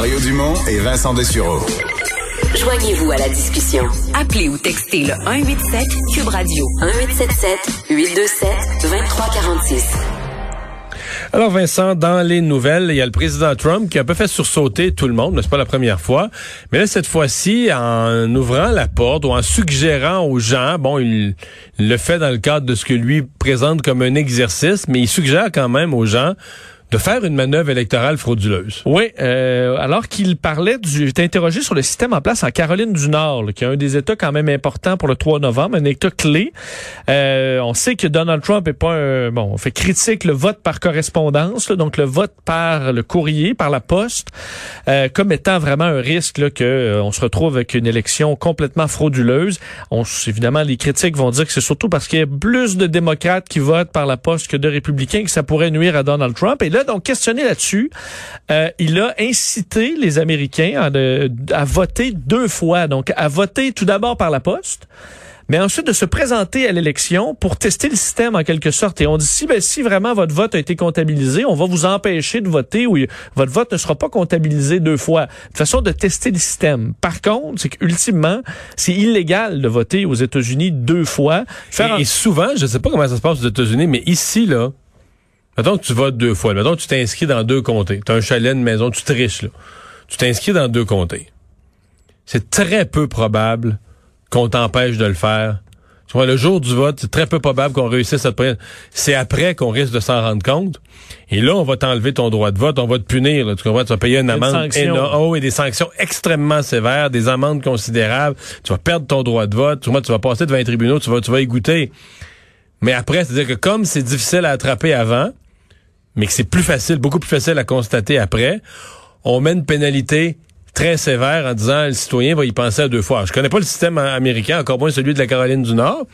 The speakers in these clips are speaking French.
Mario Dumont et Vincent Dessureau. Joignez-vous à la discussion. Appelez ou textez le 187 Cube Radio 1877 827 2346. Alors Vincent, dans les nouvelles, il y a le président Trump qui a un peu fait sursauter tout le monde, mais c'est pas la première fois. Mais là, cette fois-ci, en ouvrant la porte ou en suggérant aux gens, bon, il le fait dans le cadre de ce que lui présente comme un exercice, mais il suggère quand même aux gens de faire une manœuvre électorale frauduleuse. Oui, euh, alors qu'il parlait du... J'étais interrogé sur le système en place en Caroline du Nord, qui est un des États quand même importants pour le 3 novembre, un État clé. Euh, on sait que Donald Trump est pas un... Bon, on fait critique le vote par correspondance, donc le vote par le courrier, par la poste, euh, comme étant vraiment un risque là, que euh, on se retrouve avec une élection complètement frauduleuse. On, évidemment, les critiques vont dire que c'est surtout parce qu'il y a plus de démocrates qui votent par la poste que de républicains que ça pourrait nuire à Donald Trump. Et là, donc questionné là-dessus. Euh, il a incité les Américains à, voter deux fois. Donc, à voter tout d'abord par la poste mais ensuite de se présenter à l'élection pour tester le système en quelque sorte. Et on dit si, ben, si vraiment votre vote a été comptabilisé, on va vous empêcher de voter ou votre vote ne sera pas comptabilisé deux fois. De façon de tester le système. Par contre, c'est qu'ultimement, c'est illégal de voter aux États-Unis deux fois. et, souvent, je ne sais pas comment ça se passe aux États-Unis, mais ici, là, Mettons que tu votes deux fois. Mettons que tu t'inscris dans deux comtés. Tu as un chalet, une maison, tu triches, là. Tu t'inscris dans deux comtés. C'est très peu probable qu'on t'empêche de le faire. Tu vois, le jour du vote, c'est très peu probable qu'on réussisse à te C'est après qu'on risque de s'en rendre compte. Et là, on va t'enlever ton droit de vote, on va te punir. Tu comprends? Tu vas payer une amende oh, et des sanctions extrêmement sévères, des amendes considérables. Tu vas perdre ton droit de vote. Tu, vois, tu vas passer devant les tribunaux, tu vas, tu vas y goûter. Mais après, c'est-à-dire que comme c'est difficile à attraper avant, mais que c'est plus facile, beaucoup plus facile à constater après, on met une pénalité très sévère en disant le citoyen va y penser à deux fois. Je connais pas le système américain, encore moins celui de la Caroline du Nord,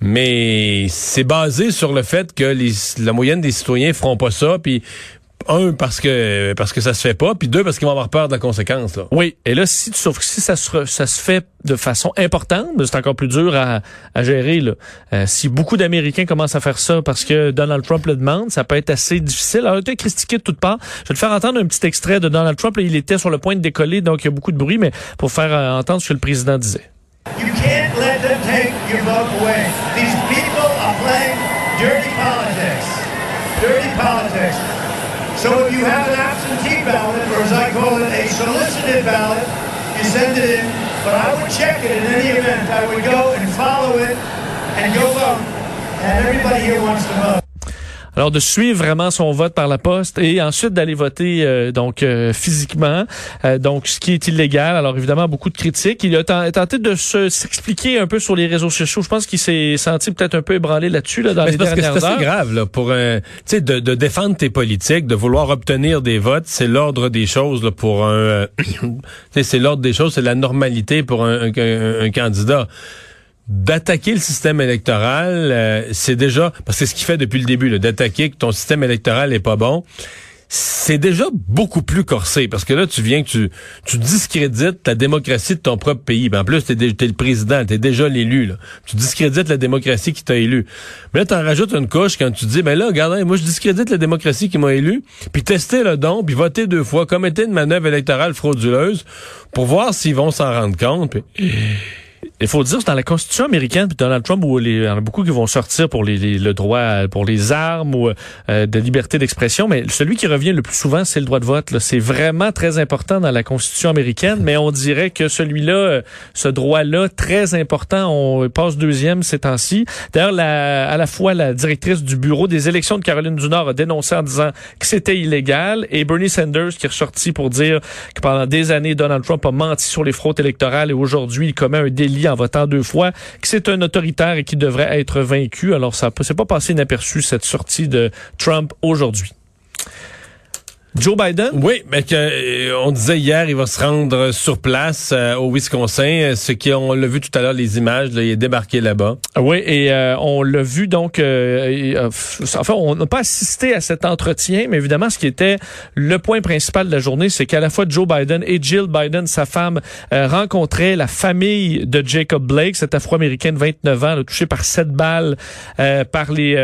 mais c'est basé sur le fait que la moyenne des citoyens feront pas ça, un parce que parce que ça se fait pas, puis deux parce qu'ils vont avoir peur de la conséquence. Là. Oui, et là si sauf que si ça se ça se fait de façon importante, c'est encore plus dur à, à gérer. Là. Euh, si beaucoup d'Américains commencent à faire ça parce que Donald Trump le demande, ça peut être assez difficile. Alors, il a critiqué de toutes parts. Je vais te faire entendre un petit extrait de Donald Trump. il était sur le point de décoller, donc il y a beaucoup de bruit, mais pour faire euh, entendre ce que le président disait. You can't let them take your vote away. These people are playing dirty politics. Dirty politics. So if you have an absentee ballot, or as I call it, a solicited ballot, you send it in. But I would check it in any event. I would go and follow it and go vote. And everybody here wants to vote. Alors de suivre vraiment son vote par la poste et ensuite d'aller voter euh, donc euh, physiquement, euh, donc ce qui est illégal. Alors évidemment beaucoup de critiques. Il a tenté de s'expliquer un peu sur les réseaux sociaux. Je pense qu'il s'est senti peut-être un peu ébranlé là-dessus là, dans les parce dernières que c'est grave là, pour un, tu de, de défendre tes politiques, de vouloir obtenir des votes, c'est l'ordre des choses là, pour un. c'est l'ordre des choses, c'est la normalité pour un, un, un candidat d'attaquer le système électoral, euh, c'est déjà parce que c'est ce qu'il fait depuis le début, d'attaquer que ton système électoral est pas bon. C'est déjà beaucoup plus corsé parce que là tu viens que tu tu discrédites la démocratie de ton propre pays. Ben, en plus t'es es le président, t'es déjà l'élu. Tu discrédites la démocratie qui t'a élu. Mais là t'en rajoutes une couche quand tu dis ben là regardez moi je discrédite la démocratie qui m'a élu. Puis tester le don puis voter deux fois comme était une manœuvre électorale frauduleuse pour voir s'ils vont s'en rendre compte il faut dire, dans la Constitution américaine, puis Donald Trump, où il y en a beaucoup qui vont sortir pour les, le droit pour les armes ou euh, de liberté d'expression, mais celui qui revient le plus souvent, c'est le droit de vote. C'est vraiment très important dans la Constitution américaine, mais on dirait que celui-là, euh, ce droit-là, très important, on passe deuxième ces temps-ci. D'ailleurs, à la fois la directrice du bureau des élections de Caroline du Nord a dénoncé en disant que c'était illégal, et Bernie Sanders qui est ressorti pour dire que pendant des années, Donald Trump a menti sur les fraudes électorales et aujourd'hui, il commet un délit en votant deux fois, que c'est un autoritaire et qui devrait être vaincu. Alors, ça ne s'est pas passé inaperçu, cette sortie de Trump aujourd'hui. Joe Biden? Oui, mais que, euh, on disait hier, il va se rendre sur place euh, au Wisconsin. Ce qui, on l'a vu tout à l'heure, les images, il est débarqué là-bas. Oui, et euh, on l'a vu donc. enfin, on n'a pas assisté à cet entretien, mais évidemment, ce qui était le point principal de la journée, c'est qu'à la fois Joe Biden et Jill Biden, sa femme, rencontraient la famille de Jacob Blake, cet Afro-américain de 29 ans, touché par sept balles par les,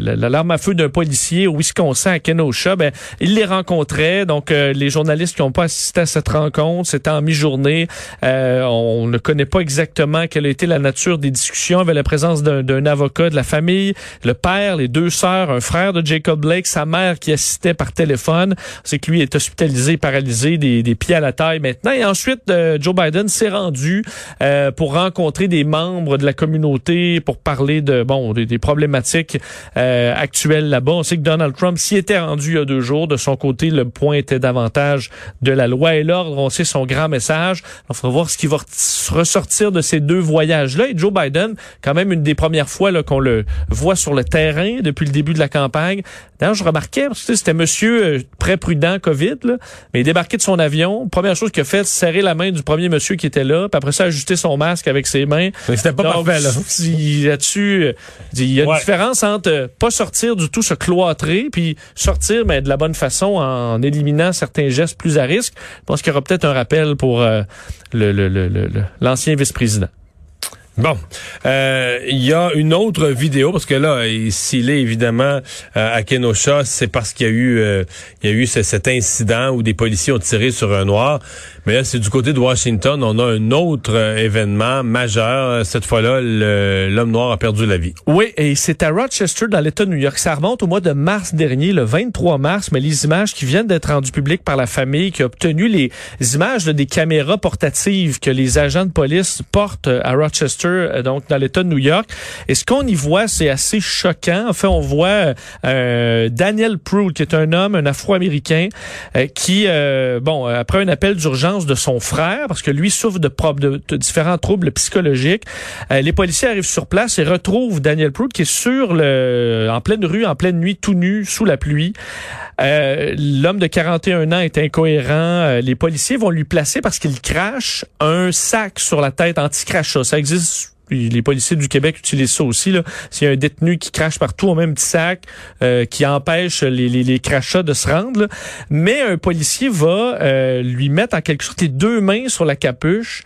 l'alarme à feu d'un policier au Wisconsin à Kenosha. Ben, il les rencontrait. Donc, euh, les journalistes qui n'ont pas assisté à cette rencontre, c'était en mi-journée. Euh, on ne connaît pas exactement quelle a été la nature des discussions. Avait la présence d'un avocat de la famille, le père, les deux sœurs, un frère de Jacob Blake, sa mère qui assistait par téléphone. C'est que lui est hospitalisé, paralysé, des, des pieds à la taille maintenant. Et ensuite, euh, Joe Biden s'est rendu pour rencontrer des membres de la communauté, pour parler de bon des, des problématiques actuelles là-bas. On sait que Donald Trump s'y était rendu il y a deux jours. De son côté, le point était davantage de la loi et l'ordre. On sait son grand message. Il faut voir ce qui va ressortir de ces deux voyages-là. Et Joe Biden, quand même une des premières fois qu'on le voit sur le terrain depuis le début de la campagne. D'ailleurs, je remarquais, parce que c'était monsieur euh, très prudent COVID, là, mais il débarquait de son avion. Première chose qu'il a fait, serrer la main du premier monsieur qui était là, puis après ça, ajuster son masque avec ses mains. C'était pas parfait, là. Là-dessus, euh, il y a une différence entre euh, pas sortir du tout, se cloîtrer, puis sortir, mais de la bonne façon en éliminant certains gestes plus à risque. Je pense qu'il y aura peut-être un rappel pour euh, l'ancien vice-président. Bon, euh, il y a une autre vidéo parce que là, s'il est évidemment euh, à Kenosha, c'est parce qu'il y a eu, euh, il y a eu cet incident où des policiers ont tiré sur un noir. Mais là, c'est du côté de Washington, on a un autre événement majeur. Cette fois-là, l'homme noir a perdu la vie. Oui, et c'est à Rochester, dans l'État de New York. Ça remonte au mois de mars dernier, le 23 mars. Mais les images qui viennent d'être rendues publiques par la famille qui a obtenu les images des caméras portatives que les agents de police portent à Rochester euh, donc dans l'État de New York. Et ce qu'on y voit, c'est assez choquant. En fait, on voit euh, Daniel Proulx, qui est un homme, un Afro-Américain, euh, qui, bon, après un appel d'urgence de son frère, parce que lui souffre de, de, de différents troubles psychologiques, les policiers arrivent sur place et retrouvent Daniel Proulx qui est sur le, en pleine rue, en pleine nuit, tout nu, sous la pluie. L'homme de 41 ans est incohérent. les policiers vont lui placer parce qu'il crache un sac sur la tête anti-crachat. Ça existe les policiers du Québec utilisent ça aussi. S'il y a un détenu qui crache partout au même petit sac, euh, qui empêche les, les, crachats de se rendre, mais un policier va euh, lui mettre en quelque sorte les deux mains sur la capuche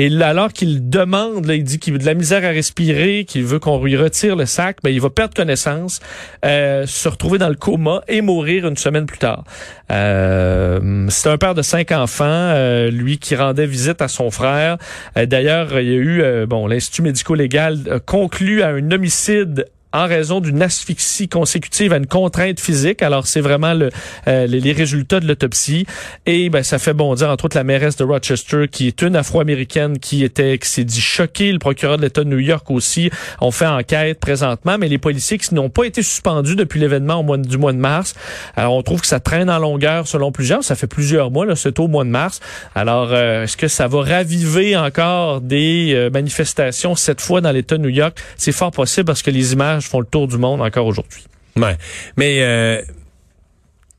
et alors qu'il demande, il dit qu'il veut de la misère à respirer, qu'il veut qu'on lui retire le sac, ben, il va perdre connaissance, euh, se retrouver dans le coma et mourir une semaine plus tard. Euh, c'est un père de cinq enfants, euh, lui qui rendait visite à son frère. Euh, d'ailleurs, il y a eu, bon, l'Institut médico-légal conclut à un homicide en raison d'une asphyxie consécutive à une contrainte physique. Alors, c'est vraiment le, euh, les, résultats de l'autopsie. Et ben, ça fait bondir, entre autres, la mairesse de Rochester, qui est une Afro-Américaine qui était, qui s'est dit choquée. Le procureur de l'État de New York aussi. On fait enquête présentement, mais les policiers qui n'ont pas été suspendus depuis l'événement au mois du mois de mars. Alors, on trouve que ça traîne en longueur selon plusieurs. Ça fait plusieurs mois, là, c'est au mois de mars. Alors, euh, est-ce que ça va raviver encore des euh, manifestations cette fois dans l'État de New York? C'est fort possible parce que les images font le tour du monde encore aujourd'hui. Ouais. Mais euh,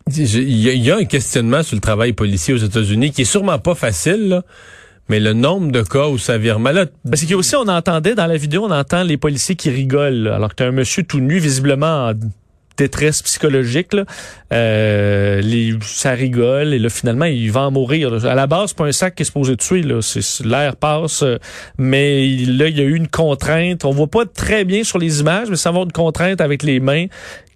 il y, a un questionnement sur le travail policier aux États-Unis qui est sûrement pas facile, mais le nombre de cas où ça vire mal. Parce qu'il aussi, on entendait dans la vidéo, on entend les policiers qui rigolent, alors que tu as un monsieur tout nu, visiblement en détresse psychologique. Là. Euh, les, ça rigole et là finalement il va en mourir. À la base, c'est pas un sac qui est supposé tuer. Là. L'air passe, euh, mais là il y a eu une contrainte. On voit pas très bien sur les images, mais ça va une contrainte avec les mains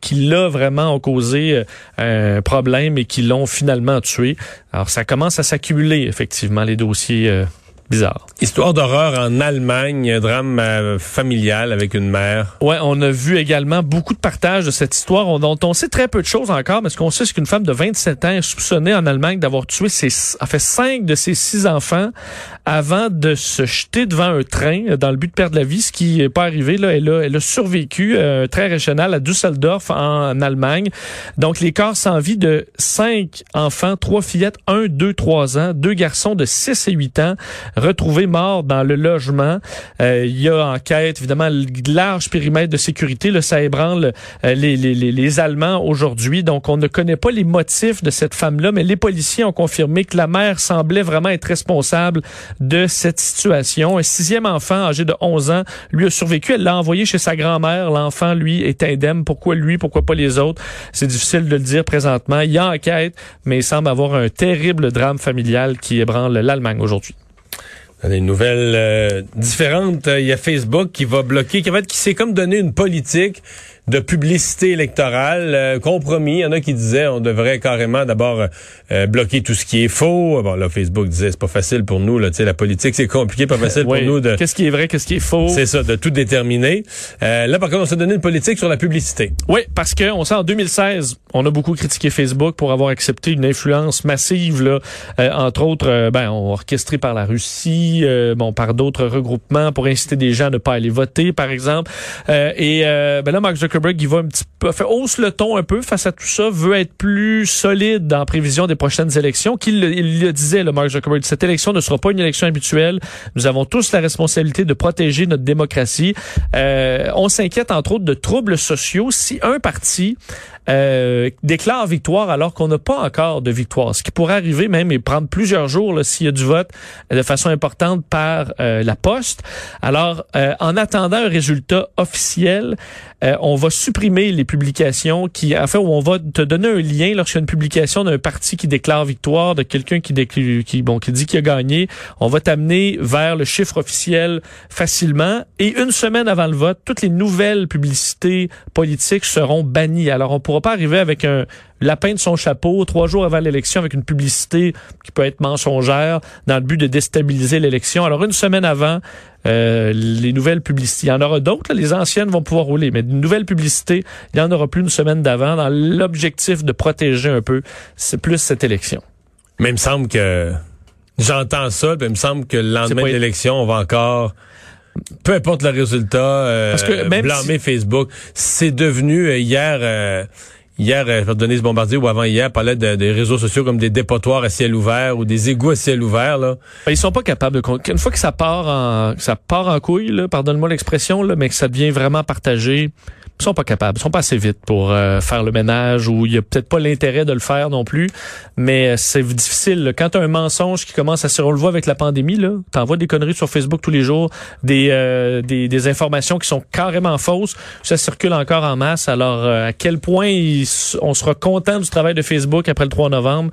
qui là vraiment ont causé euh, un problème et qui l'ont finalement tué. Alors ça commence à s'accumuler effectivement les dossiers bizarre. Histoire d'horreur en Allemagne, drame euh, familial avec une mère. Ouais, on a vu également beaucoup de partages de cette histoire on, dont on sait très peu de choses encore, mais ce qu'on sait, c'est qu'une femme de 27 ans est soupçonnée en Allemagne d'avoir tué ses, a fait cinq de ses six enfants avant de se jeter devant un train dans le but de perdre la vie, ce qui n'est pas arrivé. Là, elle a, elle a survécu, euh, très régional à Düsseldorf en, Allemagne. Donc, les corps sans vie de cinq enfants, trois fillettes, un, deux, trois ans, deux garçons de 6 et 8 ans, retrouvé mort dans le logement. Euh, il y a enquête, évidemment, large périmètre de sécurité. Là, ça ébranle euh, les, les, les, Allemands aujourd'hui. Donc, on ne connaît pas les motifs de cette femme-là, mais les policiers ont confirmé que la mère semblait vraiment être responsable de cette situation. Un sixième enfant âgé de 11 ans, lui a survécu. Elle l'a envoyé chez sa grand-mère. L'enfant, lui, est indemne. Pourquoi lui? Pourquoi pas les autres? C'est difficile de le dire présentement. Il y a enquête, mais il semble avoir un terrible drame familial qui ébranle l'Allemagne aujourd'hui. Des nouvelles euh, différentes. Il y a Facebook qui va bloquer, qui va être, qui s'est comme donné une politique de publicité électorale, euh, compromis. Il y en a qui disaient on devrait carrément d'abord euh, bloquer tout ce qui est faux. Bon, là, Facebook disait c'est pas facile pour nous. Là, la politique, c'est compliqué, pas facile pour nous de... Qu'est-ce qui est vrai, qu'est-ce qui est faux? C'est ça, de tout déterminer. Euh, là, par contre, on s'est donné une politique sur la publicité. Oui, parce que on sait en 2016, on a beaucoup critiqué Facebook pour avoir accepté une influence massive, là, entre autres, ben, orchestrée par la Russie, bon, par d'autres regroupements pour inciter des gens à ne pas aller voter, par exemple. et ben là, Mark Zuckerberg, il va un petit peu, fait, hausse le ton un peu face à tout ça, veut être plus solide en prévision des prochaines élections. Qu'il il le disait, le Mark Zuckerberg, cette élection ne sera pas une élection habituelle. Nous avons tous la responsabilité de protéger notre démocratie. Euh, on s'inquiète entre autres de troubles sociaux si un parti euh, déclare victoire alors qu'on n'a pas encore de victoire. Ce qui pourrait arriver même et prendre plusieurs jours s'il y a du vote de façon importante par euh, la poste. Alors, euh, en attendant un résultat officiel, on va supprimer les publications qui, en fait, où on va te donner un lien lorsqu'il y a une publication d'un parti qui déclare victoire, de quelqu'un qui, qui, bon, qui dit qu'il a gagné. On va t'amener vers le chiffre officiel facilement. Et une semaine avant le vote, toutes les nouvelles publicités politiques seront bannies. Alors, on pourra va pas arriver avec un lapin de son chapeau trois jours avant l'élection avec une publicité qui peut être mensongère dans le but de déstabiliser l'élection. Alors une semaine avant, euh, les nouvelles publicités, il y en aura d'autres, les anciennes vont pouvoir rouler, mais une nouvelle publicité, il y en aura plus une semaine d'avant dans l'objectif de protéger un peu c'est plus cette élection. Mais il me semble que j'entends ça, mais il me semble que le lendemain de l'élection, on va encore peu importe le résultat, euh, Parce que même blâmer Facebook, c'est devenu euh, hier. Euh, hier, euh, Denise Bombardier ou avant hier parlait des réseaux sociaux comme des dépotoirs à ciel ouvert ou des égouts à ciel ouvert. Là. Ben, ils sont pas capables de... Une fois que ça part en, ça part en couille, pardonne-moi l'expression, mais que ça devient vraiment partagé, ils sont pas capables, ils sont pas assez vite pour euh, faire le ménage ou il y a peut-être pas l'intérêt de le faire non plus. Mais euh, c'est difficile. Quand tu as un mensonge qui commence à se relever avec la pandémie, là, t'envoies des conneries sur Facebook tous les jours, des, euh, des, des, informations qui sont carrément fausses, ça circule encore en masse. Alors à quel point on sera content du travail de Facebook après le 3 novembre?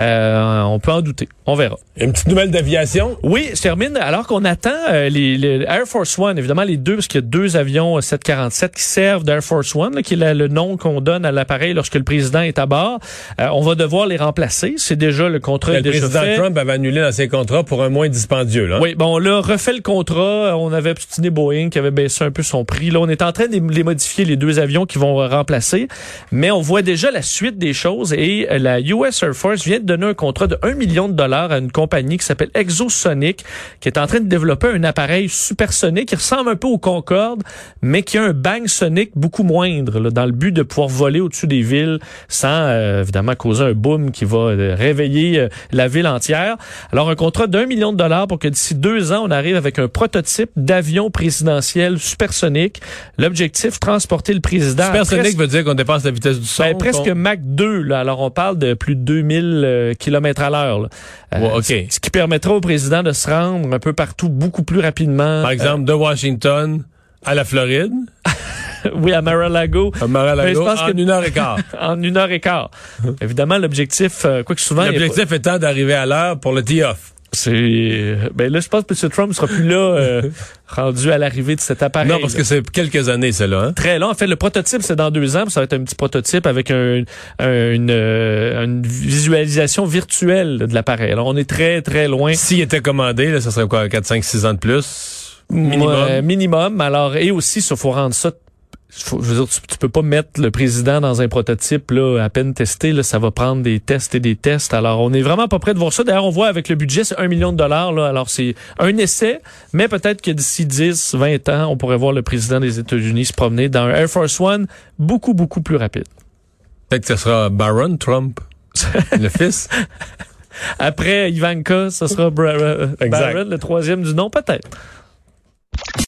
Euh, on peut en douter. On verra. Une petite nouvelle d'aviation? Oui, je termine. Alors qu'on attend euh, les, Air Force One, évidemment les deux, parce qu'il y a deux avions 747 qui servent d'Air Force One, qui est le nom qu'on donne à l'appareil lorsque le président est à bord. Euh, on va devoir les remplacer. C'est déjà le contrat Le président Trump avait annulé dans ses contrats pour un moins dispendieux. Là. Oui, bon, là, refait le contrat. On avait obstiné Boeing qui avait baissé un peu son prix. Là, on est en train de les modifier, les deux avions qui vont remplacer. Mais on voit déjà la suite des choses et la US Air Force vient de donné un contrat de 1 million de dollars à une compagnie qui s'appelle Exosonic, qui est en train de développer un appareil supersonique qui ressemble un peu au Concorde, mais qui a un bang sonique beaucoup moindre, dans le but de pouvoir voler au-dessus des villes sans euh, évidemment causer un boom qui va euh, réveiller euh, la ville entière. Alors un contrat d'un million de dollars pour que d'ici deux ans, on arrive avec un prototype d'avion présidentiel supersonique. L'objectif, transporter le président. Supersonique veut dire qu'on dépasse la vitesse du son. Ben, presque Mach 2. Là. Alors on parle de plus de 2000 km à l'heure. Euh, ce qui permettra au président de se rendre un peu partout beaucoup plus rapidement. Par exemple, de Washington à la Floride. oui, à Mar-a-Lago. À Mar-a-Lago, en une heure et quart. en une heure et quart. Évidemment, l'objectif, euh, quoi que souvent... L'objectif étant d'arriver à l'heure pour le tee-off. C'est ben là je pense que M. Trump sera plus là euh, rendu à l'arrivée de cet appareil. Non parce que c'est quelques années cela. Hein? Très long. En fait le prototype c'est dans deux ans. Ça va être un petit prototype avec un, une, euh, une, visualisation virtuelle de l'appareil. Alors on est très très loin. S'il était commandé là, ça serait quoi 4 5 6 ans de plus? Minimum. minimum. Alors et aussi il faut rendre ça faut, je veux dire, tu, peux pas mettre le président dans un prototype là, à peine testé. Là, ça va prendre des tests et des tests. Alors, on est vraiment pas prêt de voir ça. D'ailleurs, on voit avec le budget, c'est un million de dollars. Là. Alors, c'est un essai, mais peut-être que d'ici 10, 20 ans, on pourrait voir le président des États-Unis se promener dans un Air Force One beaucoup, beaucoup plus rapide. Peut-être que ce sera Baron Trump, le fils. Après Ivanka, ce sera Baron, le troisième du nom, peut-être.